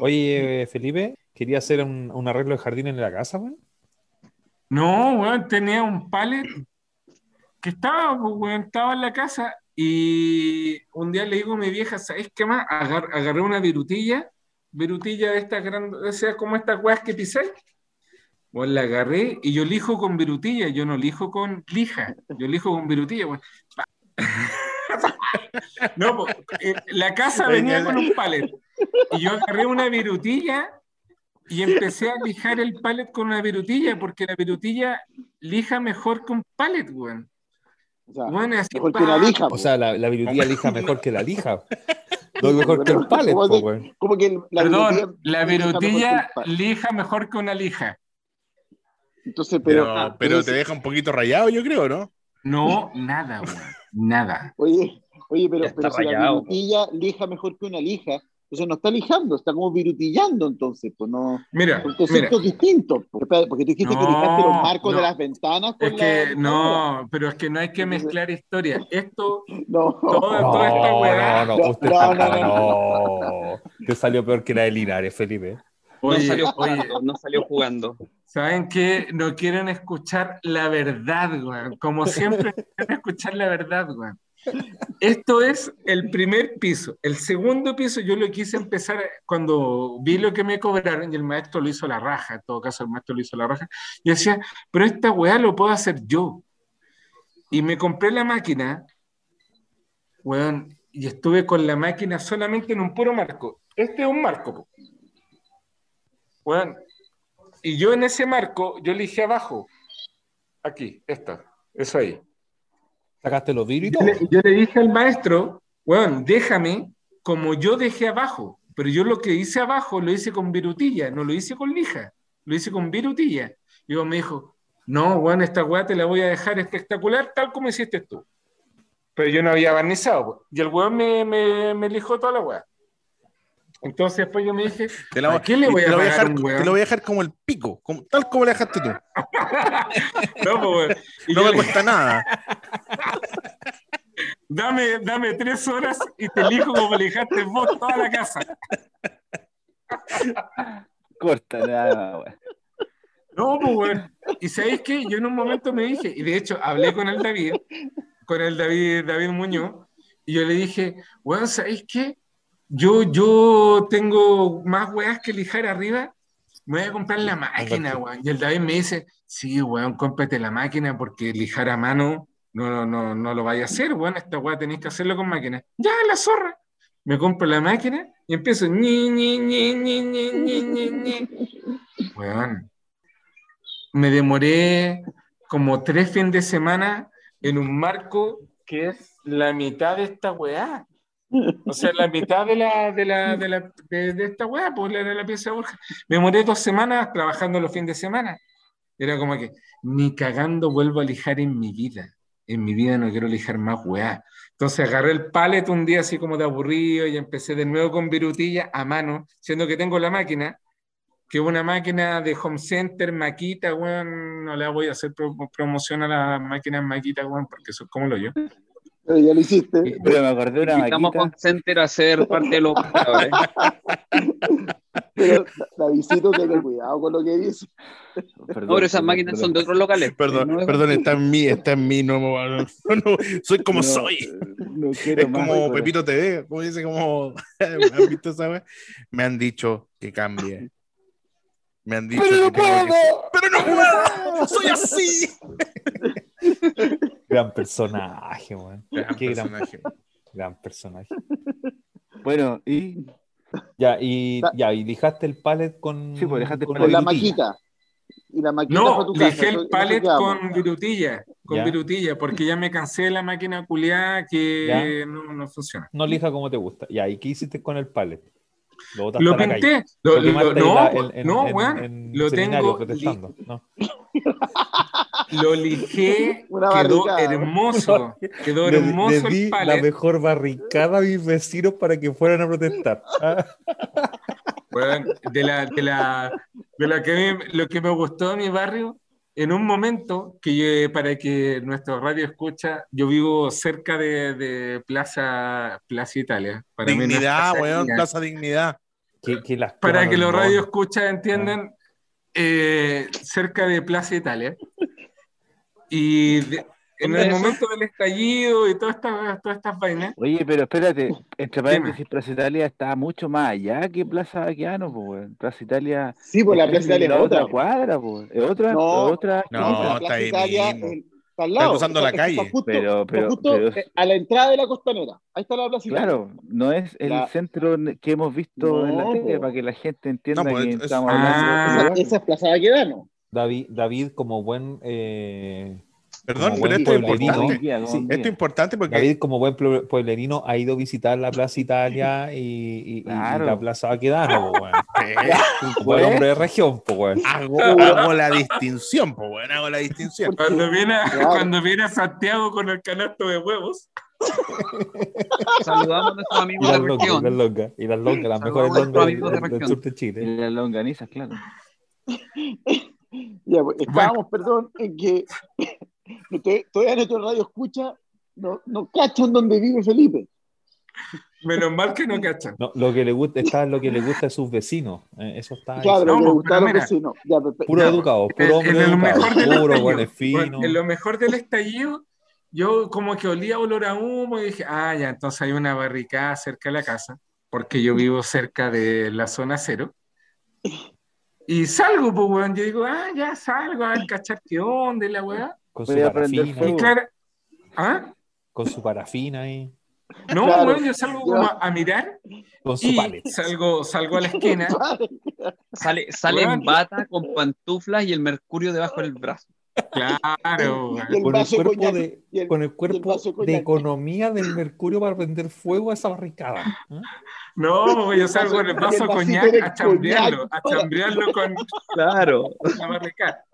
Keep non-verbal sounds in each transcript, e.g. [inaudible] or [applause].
Oye, Felipe, quería hacer un, un arreglo de jardín en la casa, weón. No, weón, tenía un pallet que estaba, pues, weón, estaba en la casa y un día le digo a mi vieja, ¿sabes qué más? Agar- agarré una virutilla, virutilla de estas grandes, o sea, como estas weas que pisé. Pues la agarré y yo lijo con virutilla, yo no lijo con lija, yo lijo con virutilla, weón. [laughs] No, pues, eh, la casa venía con un pallet y yo agarré una virutilla y empecé a lijar el pallet con una virutilla porque la virutilla lija mejor que un pallet, weón. O sea, Bueno, así, mejor que pa, lija. O sea, la, la virutilla lija mejor que la lija. No mejor que el pallet, ¿Cómo po, que- weón. ¿Cómo que la Perdón, virutilla la lija mejor que virutilla lija mejor que una lija. Entonces, pero. Pero, ah, pero te deja un poquito rayado, yo creo, ¿no? No, nada, weón. Nada. Oye, oye, pero, pero si la virutilla lija mejor que una lija, entonces no está lijando, está como virutillando, entonces, pues no. Mira, Son mira. conceptos distintos. Porque, porque tú dijiste que No, lijaste los marcos no. de las ventanas con Es que la- no, pero es que no hay que mezclar historias. Esto, No. toda, No, toda esta weá. no, No, no, usted no, está- no, no. Te salió peor que la de Linares, Felipe. No salió oye, jugando, no salió jugando. ¿saben qué? No quieren escuchar la verdad, weón. Como siempre, quieren escuchar la verdad, weón. Esto es el primer piso. El segundo piso yo lo quise empezar cuando vi lo que me cobraron y el maestro lo hizo la raja, en todo caso el maestro lo hizo la raja. Y decía, pero esta weá lo puedo hacer yo. Y me compré la máquina, weón, y estuve con la máquina solamente en un puro marco. Este es un marco. Weón. Y yo en ese marco, yo elegí abajo, aquí, esta, eso ahí. Sacaste los vidrios y Yo todo. le, yo le dije al maestro, weón, déjame como yo dejé abajo, pero yo lo que hice abajo lo hice con virutilla, no lo hice con lija, lo hice con virutilla. Y me dijo, no, weón, esta weá te la voy a dejar espectacular tal como hiciste tú. Pero yo no había barnizado, po. y el weón me, me, me lijó toda la weá. Entonces después yo me dije, Te la- ¿a qué le voy te a dejar, un te lo voy a dejar como el pico, como- tal como le dejaste tú. [laughs] No. Y No me le- cuesta nada. [laughs] Dame, dame tres horas y te elijo como lijaste vos toda la casa. [laughs] Corta, nada, weón. No, pues, weón. Y sabéis qué? Yo en un momento me dije, y de hecho hablé con el David, con el David, David Muñoz, y yo le dije, weón, ¿sabéis qué? Yo, yo tengo más weas que lijar arriba, me voy a comprar la máquina, weón. Y el David me dice, sí, weón, cómprate la máquina porque lijar a mano no, no, no, no lo vaya a hacer, weón. Esta wea tenéis que hacerlo con máquina. Ya, la zorra. Me compro la máquina y empiezo, ñi, ñi, ñi, ñi, ñi, ñi, ñi, ñi. Weón, me demoré como tres fines de semana en un marco que es la mitad de esta weá. O sea, la mitad de, la, de, la, de, la, de, de esta weá, pues la, la pieza de Borja. Me demoré dos semanas trabajando los fines de semana. Era como que ni cagando vuelvo a lijar en mi vida. En mi vida no quiero lijar más weá. Entonces agarré el pallet un día así como de aburrido y empecé de nuevo con virutilla a mano, siendo que tengo la máquina que una máquina de home center, maquita, weón, no le voy a hacer pro- promoción a las máquinas maquita, weón, porque eso es como lo yo. Pero ya lo hiciste. Pero me acordé una Invitamos a maquita. Concenter a ser parte de los. [laughs] Pero Davidito, ten cuidado con lo que dice. Perdón, No, pero esas perdón, máquinas perdón. son de otros locales. Perdón, No es- perdón, está en mí, está en mí, no, no, no, no, soy como No, soy. No quiero Es como. Pepito TV, como dice, como. [laughs] ¿Han visto esa? Me han dicho que cambie. Me han dicho que tengo que- Pero no puedo, soy así. Gran personaje, weón. Gran Qué gran, personaje. gran personaje. Bueno, y Ya, y ya, y lijaste el pallet con, Sí, pues, lijaste el con pallet. Con la maquita. Y la maquita fue No, lijé el quedamos. con virutilla, con Ya. virutilla, porque ya me cansé de la máquina culiada que no, no funciona. No lija como te gusta. Ya, ¿y qué hiciste con el pallet? Lo Lo pinté, lo, Lo no, la- en- no, en- weón, en lo tengo, protestando, ¿no? [laughs] lo lijé, Una quedó barricada. hermoso, quedó Le, hermoso le di el la pallet. mejor barricada a mis vecinos para que fueran a protestar. Ah, Weón, de la, de la, de la que mí- lo que me gustó de mi barrio, en un momento que yo, para que nuestro radio escucha, yo vivo cerca de, de Plaza, Plaza Italia. Para mí no es Dignidad, Plaza weón, Dignidad. Plaza Dignidad. que, que las para que los radios escuchas entiendan, eh, cerca de Plaza Italia. Y de- en ¿Dónde el momento del estallido y todas estas, todas estas vainas, Oye, pero espérate, entre paréntesis, Plaza Italia está mucho más allá que Plaza Baquiano, pues. Plaza Italia. Sí, pues la es Plaza Italia es otra. cuadra, pues. Es otra, No, otra. No, está Plaza ahí Italia mismo. Está al lado. cruzando la Está- está calle. justo- Pero- está pero- justo, pero- eh, a la entrada de la costanera. Ahí está la Plaza Italia. Claro, no es el La- centro que hemos visto en la tele para que la gente entienda No, pues, que es- estamos Ah. hablando de Esa, esa es Plaza Baquedano. David, David, como buen eh, Perdón, pero esto es importante. Sí. Esto es importante porque David, como buen pue- pueblerino, ha ido a visitar la Plaza Italia y, y- y Claro. la Plaza Baquedano, po, weón. [laughs] Buen Pues, hombre de región, po, weón. hago, hago la distinción, pues bueno, hago la distinción. cuando viene, Claro. cuando viene a Santiago con el canasto de huevos, [laughs] Saludamos a nuestros Y amigos de longas, y las región. longas, y las longas, las Saludamos mejores longas amigos de del, del región. sur de Y las longanizas, claro. [laughs] Ya, pues, estábamos, perdón, en que no todavía nuestro radio escucha, no, no cachan dónde vive Felipe. menos mal que no cachan. No, lo que le gusta está lo que le gusta a sus vecinos. eh, eso está. Claro, no, le gustaba a los pero mira. vecinos. Ya, Puro Ya, educado, puro hombre en lo mejor educado, del puro, fino. en lo mejor del estallido, yo como que olía olor a humo y dije, ah, ya, entonces hay una barricada cerca de la casa, porque yo vivo cerca de la zona cero. Y salgo, pues, weón, yo digo, ah, ya salgo a ver, cachar qué onda la weá. Con su parafina, fuego. Y claro, ¿ah? con su parafina ahí, No, Claro, yo salgo como a, a mirar con su y palet. salgo, salgo a la [laughs] esquina. Sale, sale en bata con pantuflas y el mercurio debajo del brazo. Claro, [laughs] el Con el cuerpo coñac. de, y el- con el cuerpo vaso de de coñac. economía del mercurio para prender fuego a esa barricada. ¿eh? No, yo salgo con el vaso coñac a chambrearlo, a chambrearlo con Claro. la barricada.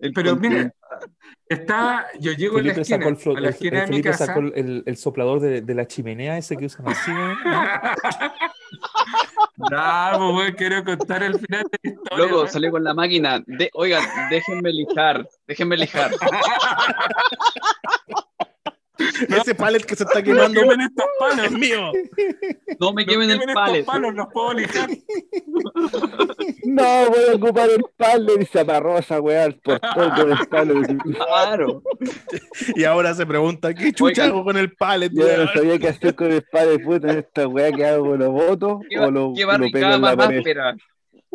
El Pero mira, está, yo llego a la Felipe esquina, sacó el, a la esquina el de mi Felipe casa. sacó el, el- el soplador de, de la chimenea ese que usan así, ¿no? No, pues, quiero contar el final de la historia. Loco, weón. salió con la máquina. De, oigan, déjenme lijar, déjenme lijar. [laughs] Ese pallet que se está No quemando quemen estos palos. es mío. No me No quemen el quemen palet. estos palos, los puedo lijar. [laughs] No, voy a ocupar el palo y se amarró esa weá al portón con el palo. Claro. [laughs] Y ahora se pregunta, ¿qué chucha hago con el pallet? Yo no sabía qué hacer con el palo de puta en esta weá que hago, lo voto ¿Qué, o lo, qué lo pego barricada en la más pared. áspera?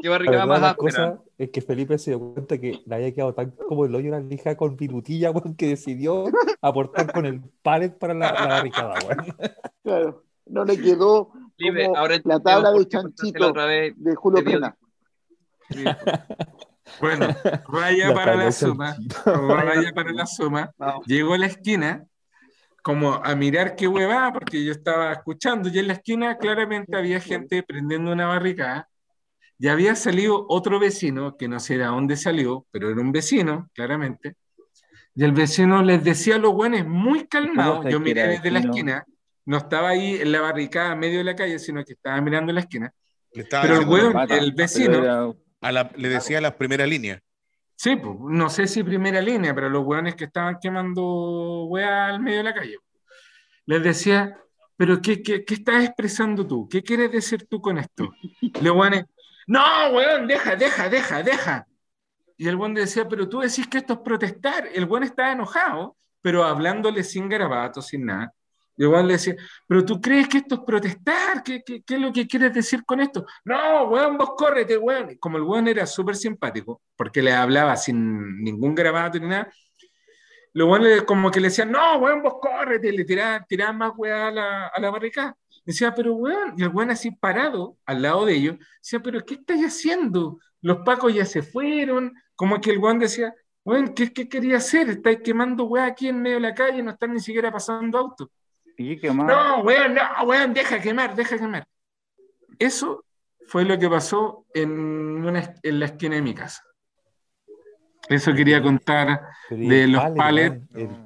¿Qué barricada más la áspera? cosa es que Felipe se dio cuenta que le había quedado tan como el hoyo la lija con virutilla, weón, que decidió aportar con el palet para la, la barricada, weón. Claro, no le quedó Libre, como ahora la tabla de chanchito otra vez. de Julio de [laughs] Bueno, raya La para la suma. Raya [laughs] para la suma. Llego a la esquina como a mirar qué hueva, porque yo estaba escuchando y en la esquina claramente había gente prendiendo una barricada. Ya había salido otro vecino, que no sé de dónde salió, pero era un vecino, claramente. Y el vecino les decía a los buenos muy calmados. sabes Yo miré desde la esquina, no estaba ahí en la barricada en medio de la calle, sino que estaba mirando la esquina. Pero el diciendo- weón, Mata, el pero vecino, era- a la- le decía a las primeras líneas. Sí, pues, no sé si primera línea, pero los hueones que estaban quemando hueá al medio de la calle. Les decía, pero qué, qué, qué estás expresando tú? ¿Qué quieres decir tú con esto? Los hueones, no, hueón, deja, deja, deja, deja. Y el hueón decía, pero tú decís que esto es protestar. El hueón estaba enojado, pero hablándole sin garabatos, sin nada. Hueón le decía, pero tú crees que esto es protestar. ¿Qué, es lo que quieres decir con esto? No, weón, vos córrete, weón. Como el weón era súper simpático, porque le hablaba sin ningún grabato ni nada, los weones como que le decían, no, weón, vos córrete, le tiraban, tiraban más weá a la, a la barricada. Decía, pero weón, y el weón así parado al lado de ellos, decía, pero ¿qué estáis haciendo? Los pacos ya se fueron, como que el weón decía, weón, ¿qué, qué quería hacer? Estáis quemando weá aquí en medio de la calle, no están ni siquiera pasando autos. No, weón, no, weón, deja quemar, deja quemar. Eso fue lo que pasó en, una, en la esquina de mi casa. Eso quería contar Pero ¿y de los palet, palets.